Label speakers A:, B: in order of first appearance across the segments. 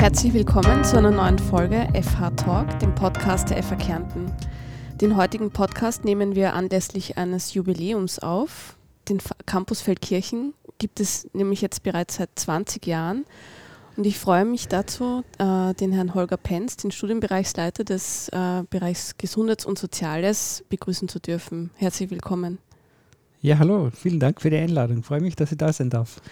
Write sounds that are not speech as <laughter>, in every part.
A: Herzlich willkommen zu einer neuen Folge FH Talk, dem Podcast der FH Kärnten. Den heutigen Podcast nehmen wir anlässlich eines Jubiläums auf. Den Campus Feldkirchen gibt es nämlich jetzt bereits seit 20 Jahren. Und ich freue mich dazu, äh, den Herrn Holger Penz, den Studienbereichsleiter des äh, Bereichs Gesundheits- und Soziales, begrüßen zu dürfen. Herzlich willkommen.
B: Ja, hallo, vielen Dank für die Einladung. Ich freue mich, dass ich da sein darf.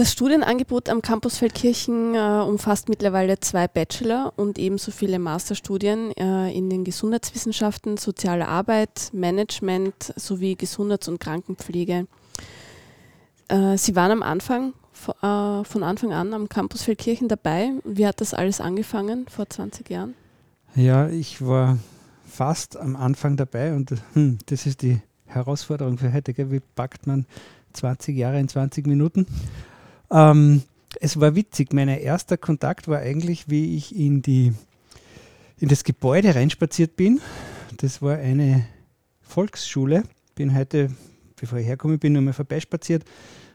A: Das Studienangebot am Campus Feldkirchen äh, umfasst mittlerweile zwei Bachelor- und ebenso viele Masterstudien äh, in den Gesundheitswissenschaften, soziale Arbeit, Management sowie Gesundheits- und Krankenpflege. Äh, Sie waren am Anfang, äh, von Anfang an am Campus Feldkirchen dabei. Wie hat das alles angefangen vor 20 Jahren?
B: Ja, ich war fast am Anfang dabei und hm, das ist die Herausforderung für heute. Gell? Wie packt man 20 Jahre in 20 Minuten? Ähm, es war witzig. Mein erster Kontakt war eigentlich, wie ich in, die, in das Gebäude reinspaziert bin. Das war eine Volksschule. Bin heute, bevor ich herkomme, bin nochmal vorbeispaziert.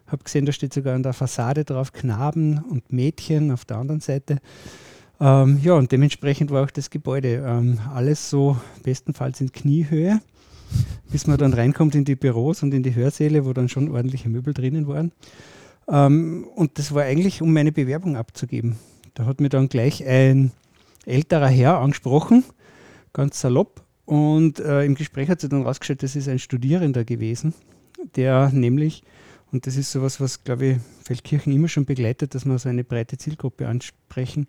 B: Habe gesehen, da steht sogar an der Fassade drauf Knaben und Mädchen auf der anderen Seite. Ähm, ja, und dementsprechend war auch das Gebäude ähm, alles so bestenfalls in Kniehöhe, bis man dann reinkommt in die Büros und in die Hörsäle, wo dann schon ordentliche Möbel drinnen waren. Ähm, und das war eigentlich, um meine Bewerbung abzugeben. Da hat mir dann gleich ein älterer Herr angesprochen, ganz salopp. Und äh, im Gespräch hat sich dann rausgestellt, das ist ein Studierender gewesen, der nämlich, und das ist sowas, was, glaube ich, Feldkirchen immer schon begleitet, dass wir so eine breite Zielgruppe ansprechen,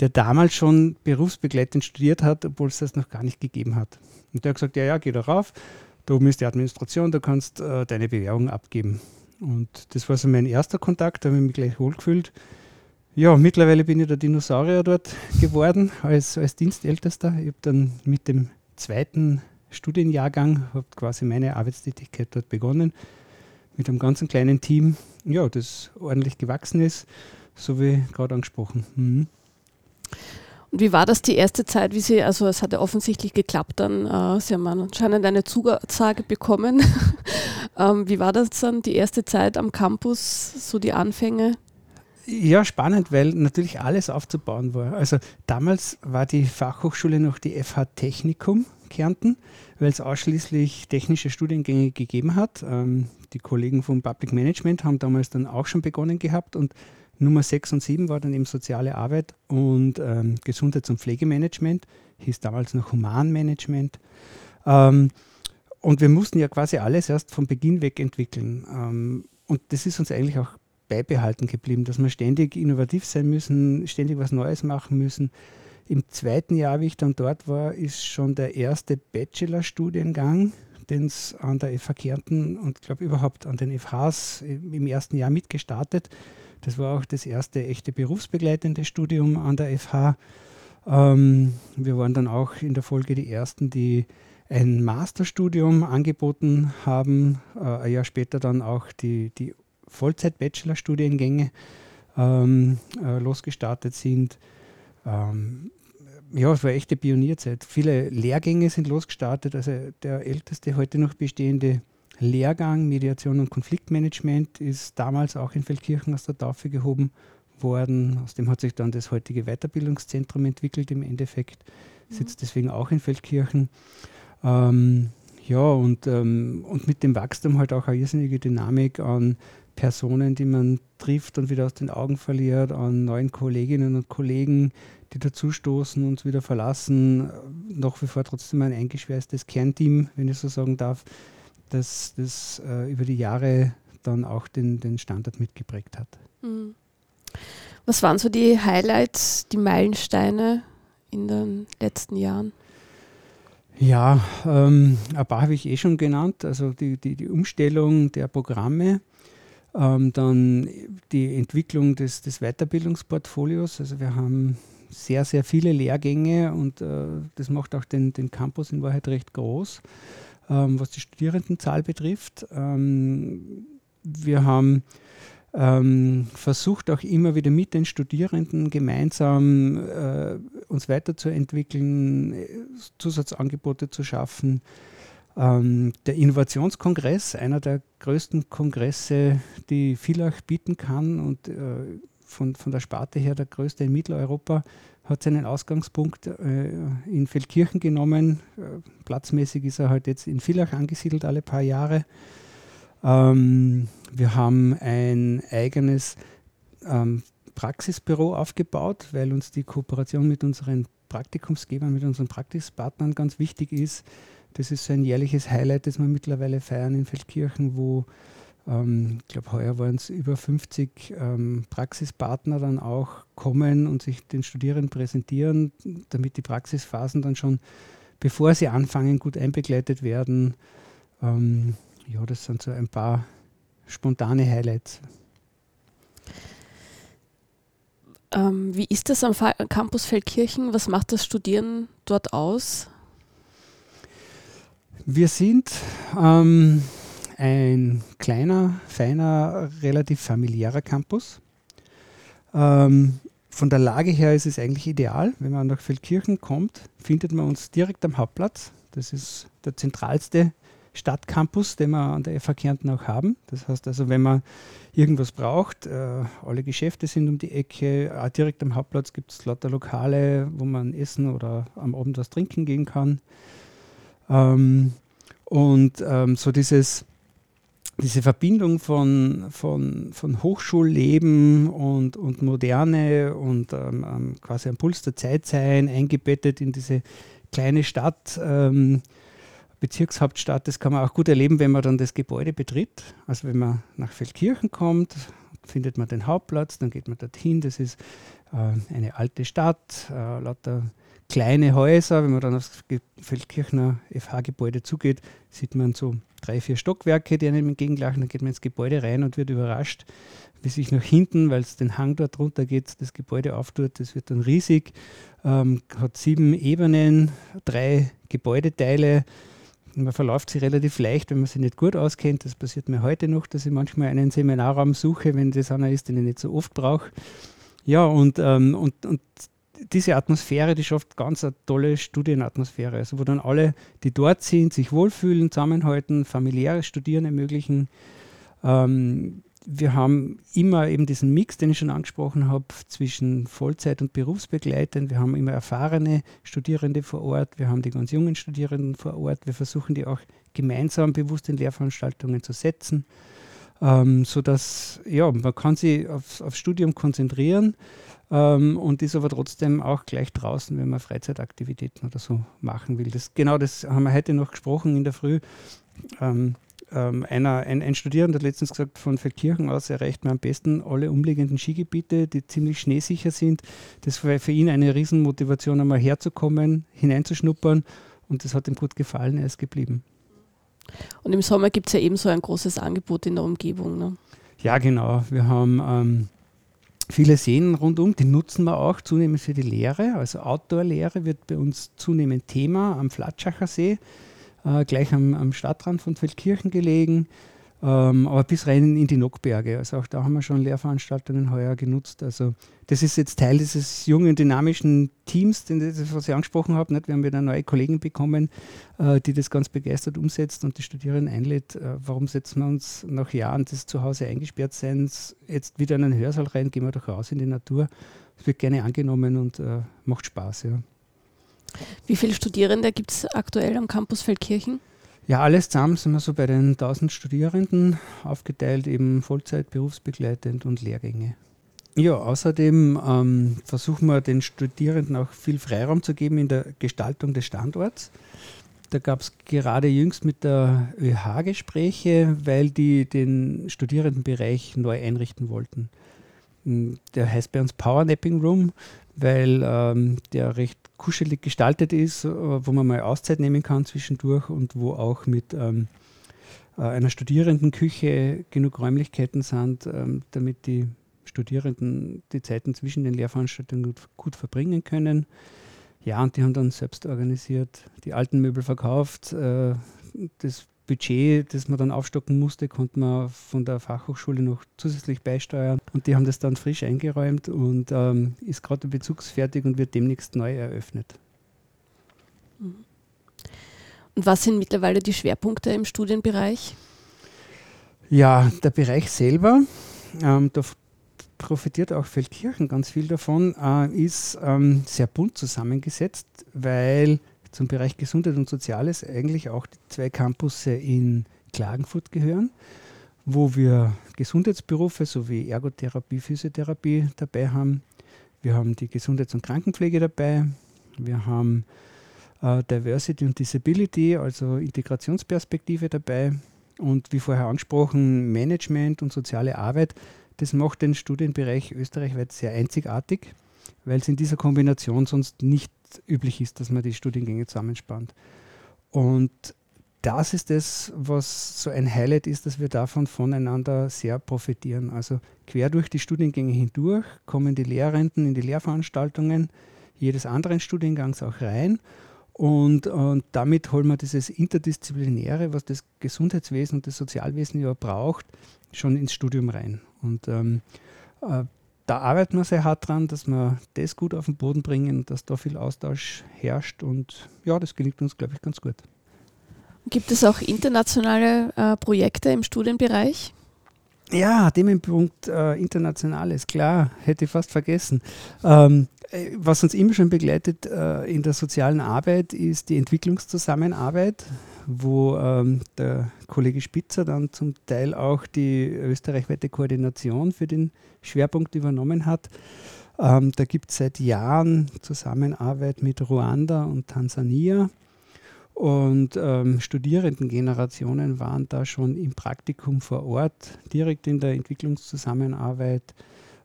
B: der damals schon berufsbegleitend studiert hat, obwohl es das noch gar nicht gegeben hat. Und der hat gesagt, ja, ja, geh da rauf, da oben ist die Administration, da kannst äh, deine Bewerbung abgeben. Und das war so mein erster Kontakt, da habe ich mich gleich wohlgefühlt. Ja, mittlerweile bin ich der Dinosaurier dort <laughs> geworden als, als Dienstältester. Ich habe dann mit dem zweiten Studienjahrgang quasi meine Arbeitstätigkeit dort begonnen mit einem ganz kleinen Team, ja, das ordentlich gewachsen ist, so wie gerade angesprochen. Mhm.
A: Und wie war das die erste Zeit, wie Sie, also es hat ja offensichtlich geklappt dann, äh, Sie haben anscheinend eine Zusage bekommen. <laughs> ähm, wie war das dann die erste Zeit am Campus, so die Anfänge?
B: Ja, spannend, weil natürlich alles aufzubauen war. Also damals war die Fachhochschule noch die FH Technikum Kärnten, weil es ausschließlich technische Studiengänge gegeben hat. Ähm, die Kollegen vom Public Management haben damals dann auch schon begonnen gehabt und Nummer 6 und 7 war dann eben soziale Arbeit und ähm, Gesundheits- und Pflegemanagement, hieß damals noch Humanmanagement. Ähm, und wir mussten ja quasi alles erst von Beginn weg entwickeln. Ähm, und das ist uns eigentlich auch beibehalten geblieben, dass wir ständig innovativ sein müssen, ständig was Neues machen müssen. Im zweiten Jahr, wie ich dann dort war, ist schon der erste Bachelorstudiengang, den es an der FH Kärnten und glaube überhaupt an den FHs im ersten Jahr mitgestartet. Das war auch das erste echte berufsbegleitende Studium an der FH. Ähm, wir waren dann auch in der Folge die ersten, die ein Masterstudium angeboten haben, äh, ein Jahr später dann auch die, die Vollzeit-Bachelor-Studiengänge ähm, äh, losgestartet sind. Ähm, ja, es war echte Pionierzeit. Viele Lehrgänge sind losgestartet. Also der älteste heute noch bestehende Lehrgang Mediation und Konfliktmanagement ist damals auch in Feldkirchen aus der Taufe gehoben worden. Aus dem hat sich dann das heutige Weiterbildungszentrum entwickelt im Endeffekt. Sitzt mhm. deswegen auch in Feldkirchen. Ähm, ja, und, ähm, und mit dem Wachstum halt auch eine irrsinnige Dynamik an Personen, die man trifft und wieder aus den Augen verliert, an neuen Kolleginnen und Kollegen, die dazustoßen, uns wieder verlassen. Nach wie vor trotzdem ein eingeschweißtes Kernteam, wenn ich so sagen darf, das, das äh, über die Jahre dann auch den, den Standard mitgeprägt hat. Mhm.
A: Was waren so die Highlights, die Meilensteine in den letzten Jahren?
B: Ja, ähm, ein paar habe ich eh schon genannt. Also die, die, die Umstellung der Programme, ähm, dann die Entwicklung des, des Weiterbildungsportfolios. Also wir haben sehr, sehr viele Lehrgänge und äh, das macht auch den, den Campus in Wahrheit recht groß ähm, was die Studierendenzahl betrifft. Ähm, wir haben ähm, versucht auch immer wieder mit den Studierenden gemeinsam äh, uns weiterzuentwickeln, Zusatzangebote zu schaffen. Ähm, der Innovationskongress, einer der größten Kongresse, die Villach bieten kann und äh, von, von der Sparte her der größte in Mitteleuropa, hat seinen Ausgangspunkt äh, in Feldkirchen genommen. Äh, platzmäßig ist er halt jetzt in Villach angesiedelt alle paar Jahre. Ähm, wir haben ein eigenes ähm, Praxisbüro aufgebaut, weil uns die Kooperation mit unseren Praktikumsgebern, mit unseren Praxispartnern ganz wichtig ist. Das ist so ein jährliches Highlight, das wir mittlerweile feiern in Feldkirchen, wo ähm, ich glaube, heuer waren es über 50 ähm, Praxispartner dann auch kommen und sich den Studierenden präsentieren, damit die Praxisphasen dann schon, bevor sie anfangen, gut einbegleitet werden. Ähm, ja, das sind so ein paar spontane Highlights.
A: Ähm, wie ist das am Fa Campus Feldkirchen? Was macht das Studieren dort aus?
B: Wir sind ähm, ein kleiner, feiner, relativ familiärer Campus. Ähm, von der Lage her ist es eigentlich ideal. Wenn man nach Feldkirchen kommt, findet man uns direkt am Hauptplatz. Das ist der zentralste Stadtcampus, den wir an der FH Kärnten auch haben. Das heißt also, wenn man irgendwas braucht, äh, alle Geschäfte sind um die Ecke, direkt am Hauptplatz gibt es lauter Lokale, wo man essen oder am Abend was trinken gehen kann. Ähm, und ähm, so dieses diese Verbindung von, von, von Hochschulleben und, und Moderne und ähm, quasi am Puls der Zeit sein, eingebettet in diese kleine Stadt, ähm, Bezirkshauptstadt, das kann man auch gut erleben, wenn man dann das Gebäude betritt. Also wenn man nach Feldkirchen kommt, findet man den Hauptplatz, dann geht man dorthin. Das ist äh, eine alte Stadt, äh, lauter kleine Häuser. Wenn man dann aufs Feldkirchner FH-Gebäude zugeht, sieht man so drei, vier Stockwerke, die einem entgegenlachen. Dann geht man ins Gebäude rein und wird überrascht, wie sich nach hinten, weil es den Hang dort runter geht, das Gebäude auftut. Das wird dann riesig, ähm, hat sieben Ebenen, drei Gebäudeteile. Man verläuft sie relativ leicht, wenn man sie nicht gut auskennt. Das passiert mir heute noch, dass ich manchmal einen Seminarraum suche, wenn das einer ist, den ich nicht so oft brauche. Ja, und, ähm, und, und diese Atmosphäre, die schafft ganz eine tolle Studienatmosphäre, also wo dann alle, die dort sind, sich wohlfühlen, zusammenhalten, familiäres Studieren ermöglichen. Ähm, wir haben immer eben diesen Mix, den ich schon angesprochen habe, zwischen Vollzeit- und Berufsbegleitend. Wir haben immer erfahrene Studierende vor Ort, wir haben die ganz jungen Studierenden vor Ort. Wir versuchen die auch gemeinsam bewusst in Lehrveranstaltungen zu setzen, ähm, sodass ja, man kann sich aufs, aufs Studium konzentrieren ähm, und ist aber trotzdem auch gleich draußen, wenn man Freizeitaktivitäten oder so machen will. Das, genau das haben wir heute noch gesprochen in der Früh. Ähm, ähm, einer, ein, ein, Studierender hat letztens gesagt, von Feldkirchen aus erreicht man am besten alle umliegenden Skigebiete, die ziemlich schneesicher sind. Das war für ihn eine Riesenmotivation, einmal herzukommen, hineinzuschnuppern und das hat ihm gut gefallen, er ist geblieben.
A: Und im Sommer gibt es ja ebenso ein großes Angebot in der Umgebung. Ne?
B: Ja, genau. Wir haben ähm, viele Seen rundum, die nutzen wir auch zunehmend für die Lehre. Also Outdoor-Lehre wird bei uns zunehmend Thema am Flatschacher See äh, gleich am, am, Stadtrand von Feldkirchen gelegen, ähm, aber bis rein in die Nockberge. Also auch da haben wir schon Lehrveranstaltungen heuer genutzt. Also das ist jetzt Teil dieses jungen, dynamischen Teams, den, das, was ich angesprochen habe. Nicht? Wir haben wieder neue Kollegen bekommen, äh, die das ganz begeistert umsetzt und die Studierenden einlädt. Äh, warum setzen wir uns nach Jahren des Zuhause eingesperrt Seins jetzt wieder in einen Hörsaal rein? Gehen wir doch raus in die Natur. Es wird gerne angenommen und äh, macht Spaß. Ja.
A: Wie viele Studierende gibt es aktuell am Campus Feldkirchen?
B: Ja, alles zusammen sind wir so bei den 1000 Studierenden aufgeteilt, eben Vollzeit, berufsbegleitend und Lehrgänge. Ja, außerdem ähm, versuchen wir den Studierenden auch viel Freiraum zu geben in der Gestaltung des Standorts. Da gab es gerade jüngst mit der ÖH Gespräche, weil die den Studierendenbereich neu einrichten wollten. Der heißt bei uns Powernapping Room, weil ähm, der recht kuschelig gestaltet ist, äh, wo man mal Auszeit nehmen kann zwischendurch und wo auch mit ähm, äh, einer Studierendenküche genug Räumlichkeiten sind, ähm, damit die Studierenden die Zeiten zwischen den Lehrveranstaltungen gut, gut, verbringen können. Ja, und die haben dann selbst organisiert, die alten Möbel verkauft. Äh, das Budget, das man dann aufstocken musste, konnte man von der Fachhochschule noch zusätzlich beisteuern. Und die haben das dann frisch eingeräumt und ähm, ist gerade bezugsfertig und wird demnächst neu eröffnet.
A: Und was sind mittlerweile die Schwerpunkte im Studienbereich?
B: Ja, der Bereich selber, ähm, da profitiert auch Feldkirchen ganz viel davon, äh, ist ähm, sehr bunt zusammengesetzt, weil zum Bereich Gesundheit und Soziales eigentlich auch die zwei Campusse in Klagenfurt gehören, wo wir Gesundheitsberufe sowie Ergotherapie, Physiotherapie dabei haben. Wir haben die Gesundheits- und Krankenpflege dabei. Wir haben äh, Diversity und Disability, also Integrationsperspektive dabei. Und wie vorher angesprochen, Management und soziale Arbeit. Das macht den Studienbereich österreichweit sehr einzigartig, weil es in dieser Kombination sonst nicht üblich ist, dass man die Studiengänge zusammenspannt. Und das ist das, was so ein Highlight ist, dass wir davon voneinander sehr profitieren. Also quer durch die Studiengänge hindurch kommen die Lehrenden in die Lehrveranstaltungen jedes anderen Studiengangs auch rein. Und, und damit holen wir dieses Interdisziplinäre, was das Gesundheitswesen und das Sozialwesen ja braucht, schon ins Studium rein. Und ähm, äh, da arbeiten wir sehr hart dran, dass wir das gut auf den Boden bringen, dass da viel Austausch herrscht und ja, das gelingt uns, glaube ich, ganz gut.
A: Gibt es auch internationale äh, Projekte im Studienbereich?
B: Ja, Themenpunkt äh, Internationales, klar, hätte ich fast vergessen. Ähm, äh, was uns immer schon begleitet äh, in der sozialen Arbeit ist die Entwicklungszusammenarbeit, wo ähm, der Kollege Spitzer dann zum Teil auch die österreichweite Koordination für den Schwerpunkt übernommen hat. Ähm, da gibt es seit Jahren Zusammenarbeit mit Ruanda und Tansania. Und ähm, Studierendengenerationen waren da schon im Praktikum vor Ort, direkt in der Entwicklungszusammenarbeit.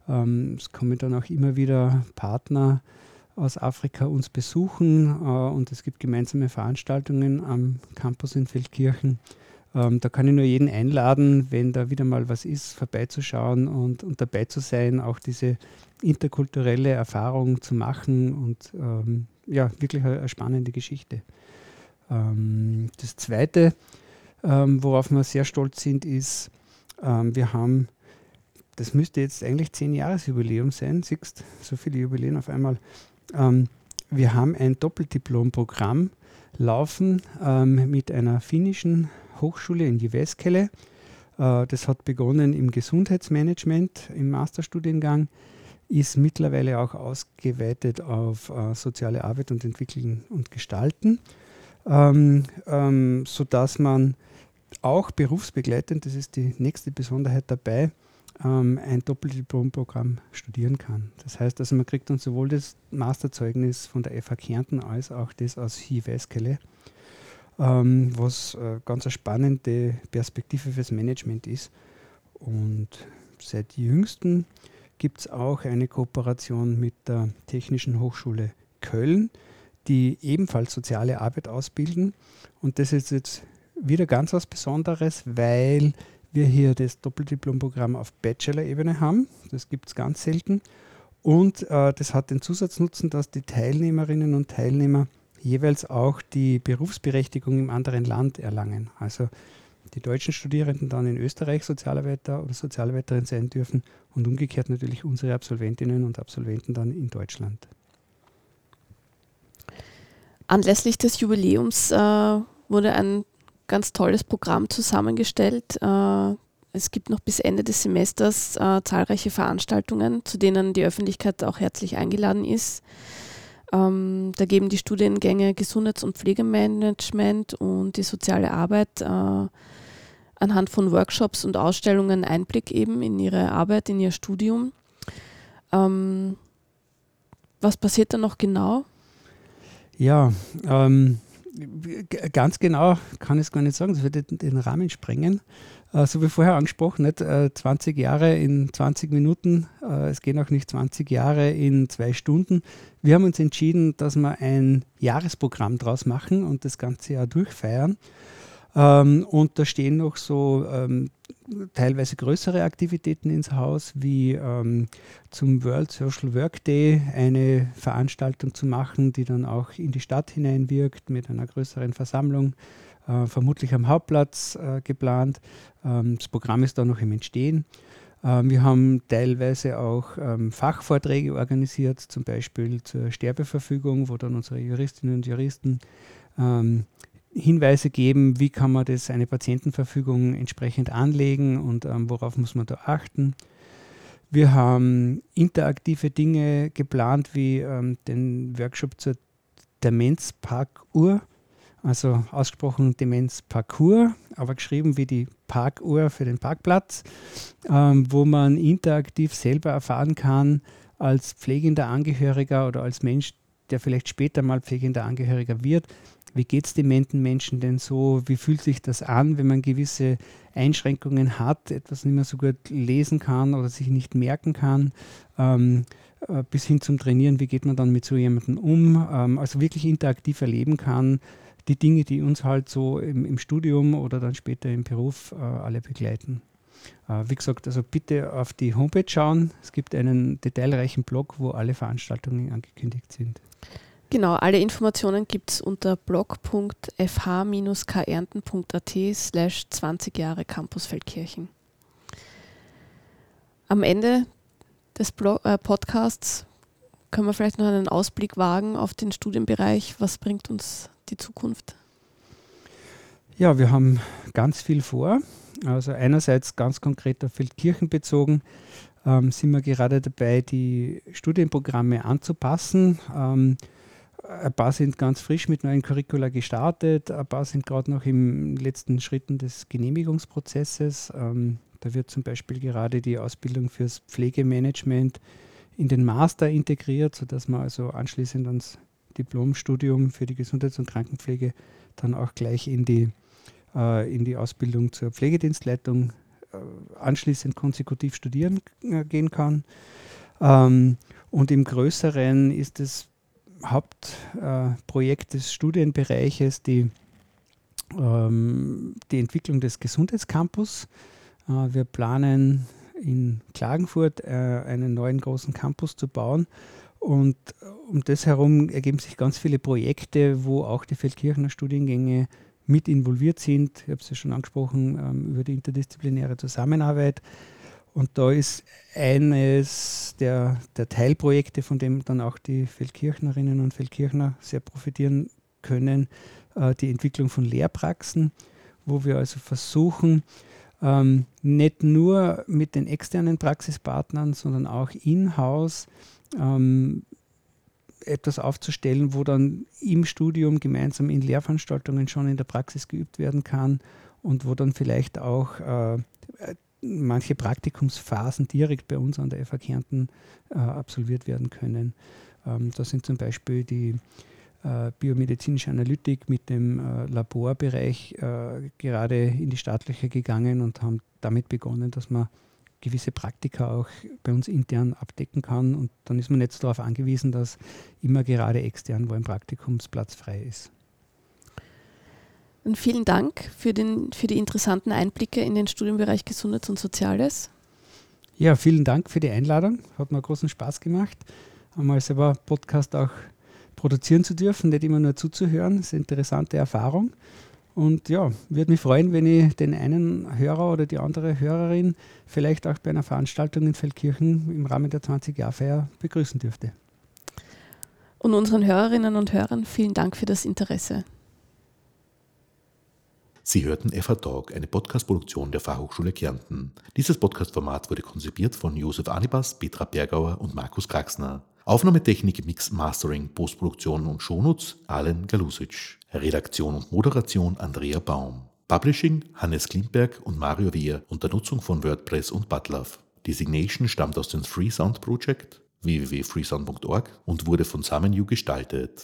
B: Ähm, es kommen dann auch immer wieder Partner aus Afrika uns besuchen äh, und es gibt gemeinsame Veranstaltungen am Campus in Feldkirchen. Ähm, da kann ich nur jeden einladen, wenn da wieder mal was ist, vorbeizuschauen und, und dabei zu sein, auch diese interkulturelle Erfahrung zu machen und ähm, ja, wirklich eine, eine spannende Geschichte. Ähm, das Zweite, ähm, worauf wir sehr stolz sind, ist, ähm, wir haben, das müsste jetzt eigentlich zehn Jahresjubiläum sein, siehst so viele Jubiläen auf einmal. Ähm, wir haben ein Doppeldiplomprogramm laufen mit einer finnischen Hochschule in Jyväskylä. Äh, das hat begonnen im Gesundheitsmanagement im Masterstudiengang, ist mittlerweile auch ausgeweitet auf äh, soziale Arbeit und Entwickeln und Gestalten ähm, ähm, sodass man auch berufsbegleitend, das ist die nächste Besonderheit dabei, ähm, ein Doppeldiplomprogramm studieren kann. Das heißt also, man kriegt dann sowohl das Masterzeugnis von der FH Kärnten als auch das aus Hiweskele, ähm, was äh, ganz eine spannende Perspektive fürs Management ist. Und seit jüngsten gibt es auch eine Kooperation mit der Technischen Hochschule Köln, die ebenfalls soziale Arbeit ausbilden. Und das ist jetzt wieder ganz was Besonderes, weil wir hier das Doppeldiplomprogramm auf Bachelor-Ebene haben. Das gibt es ganz selten. Und äh, das hat den Zusatznutzen, dass die Teilnehmerinnen und Teilnehmer jeweils auch die Berufsberechtigung im anderen Land erlangen. Also die deutschen Studierenden dann in Österreich Sozialarbeiter oder Sozialarbeiterin sein dürfen und umgekehrt natürlich unsere Absolventinnen und Absolventen dann in Deutschland.
A: Anlässlich des Jubiläums äh, wurde ein ganz tolles Programm zusammengestellt. Äh, es gibt noch bis Ende des Semesters äh, zahlreiche Veranstaltungen, zu denen die Öffentlichkeit auch herzlich eingeladen ist. Ähm, da geben die Studiengänge Gesundheits- und Pflegemanagement und die soziale Arbeit äh, anhand von Workshops und Ausstellungen Einblick eben in ihre Arbeit, in ihr Studium. Ähm, was passiert da noch genau?
B: Ja, ähm, ganz genau kann ich es gar nicht sagen, das würde den Rahmen sprengen. Äh, so wie vorher angesprochen, nicht, äh, 20 Jahre in 20 Minuten, äh, es gehen auch nicht 20 Jahre in zwei Stunden. Wir haben uns entschieden, dass wir ein Jahresprogramm draus machen und das ganze Jahr durchfeiern. Ähm, und da stehen noch so ähm, teilweise größere Aktivitäten ins Haus, wie ähm, zum World Social Work Day eine Veranstaltung zu machen, die dann auch in die Stadt hineinwirkt mit einer größeren Versammlung, äh, vermutlich am Hauptplatz äh, geplant. Ähm, das Programm ist da noch im Entstehen. Ähm, wir haben teilweise auch ähm, Fachvorträge organisiert, zum Beispiel zur Sterbeverfügung, wo dann unsere Juristinnen und Juristen ähm, Hinweise geben, wie kann man das eine Patientenverfügung entsprechend anlegen und ähm, worauf muss man da achten. Wir haben interaktive Dinge geplant, wie ähm, den Workshop zur Demenzparkuhr, also ausgesprochen Demenzparcours, aber geschrieben wie die Parkuhr für den Parkplatz, ähm, wo man interaktiv selber erfahren kann, als pflegender Angehöriger oder als Mensch, der vielleicht später mal pflegender Angehöriger wird, wie geht es dementen Menschen denn so? Wie fühlt sich das an, wenn man gewisse Einschränkungen hat, etwas nicht mehr so gut lesen kann oder sich nicht merken kann? Ähm, äh, bis hin zum Trainieren, wie geht man dann mit so jemandem um? Ähm, also wirklich interaktiv erleben kann, die Dinge, die uns halt so im, im Studium oder dann später im Beruf äh, alle begleiten. Äh, wie gesagt, also bitte auf die Homepage schauen. Es gibt einen detailreichen Blog, wo alle Veranstaltungen angekündigt sind.
A: Genau, alle Informationen gibt es unter blog.fh-kärnten.at slash 20 Jahre Campus Feldkirchen. Am Ende des Blog äh, Podcasts können wir vielleicht noch einen Ausblick wagen auf den Studienbereich. Was bringt uns die Zukunft?
B: Ja, wir haben ganz viel vor. Also einerseits ganz konkret auf Feldkirchen bezogen ähm, sind wir gerade dabei, die Studienprogramme anzupassen. Ähm, ein paar sind ganz frisch mit neuen Curricula gestartet, ein paar sind gerade noch im letzten Schritten des Genehmigungsprozesses. Ähm, da wird zum Beispiel gerade die Ausbildung fürs Pflegemanagement in den Master integriert, sodass man also anschließend ans Diplomstudium für die Gesundheits- und Krankenpflege dann auch gleich in die, äh, in die Ausbildung zur Pflegedienstleitung äh, anschließend konsekutiv studieren äh, gehen kann. Ähm, und im Größeren ist es Hauptprojekt des Studienbereiches die, ähm, die Entwicklung des Gesundheitscampus. Äh, wir planen in Klagenfurt äh, einen neuen großen Campus zu bauen. Und um das herum ergeben sich ganz viele Projekte, wo auch die Feldkirchener Studiengänge mit involviert sind. Ich habe es ja schon angesprochen ähm, über die interdisziplinäre Zusammenarbeit. Und da ist eines der, der Teilprojekte, von dem dann auch die Feldkirchnerinnen und Feldkirchner sehr profitieren können, äh, die Entwicklung von Lehrpraxen, wo wir also versuchen, ähm, nicht nur mit den externen Praxispartnern, sondern auch in-house ähm, etwas aufzustellen, wo dann im Studium gemeinsam in Lehrveranstaltungen schon in der Praxis geübt werden kann und wo dann vielleicht auch äh, manche Praktikumsphasen direkt bei uns an der FH Kärnten äh, absolviert werden können. Ähm, da sind zum Beispiel die äh, biomedizinische Analytik mit dem äh, Laborbereich äh, gerade in die staatliche gegangen und haben damit begonnen, dass man gewisse Praktika auch bei uns intern abdecken kann. Und dann ist man nicht darauf angewiesen, dass immer gerade extern, wo ein Praktikumsplatz frei ist.
A: Und vielen Dank für, den, für die interessanten Einblicke in den Studienbereich Gesundheits- und Soziales.
B: Ja, vielen Dank für die Einladung. Hat mir großen Spaß gemacht, einmal selber Podcast auch produzieren zu dürfen, nicht immer nur zuzuhören. Das ist eine interessante Erfahrung. Und ja, würde mich freuen, wenn ich den einen Hörer oder die andere Hörerin vielleicht auch bei einer Veranstaltung in Feldkirchen im Rahmen der 20-Jahr-Feier begrüßen dürfte.
A: Und unseren Hörerinnen und Hörern vielen Dank für das Interesse.
C: Sie hörten FH Talk, eine Podcast-Produktion der Fachhochschule Kärnten. Dieses Podcast-Format wurde konzipiert von Josef Anibas, Petra Bergauer und Markus Kraxner. Aufnahmetechnik, Mix, Mastering, Postproduktion und Shownotes Alen Galusic. Redaktion und Moderation Andrea Baum. Publishing Hannes Klimberg und Mario Wehr unter Nutzung von WordPress und Butlove. Designation stammt aus dem Freesound Project www.freesound.org und wurde von SamenU gestaltet.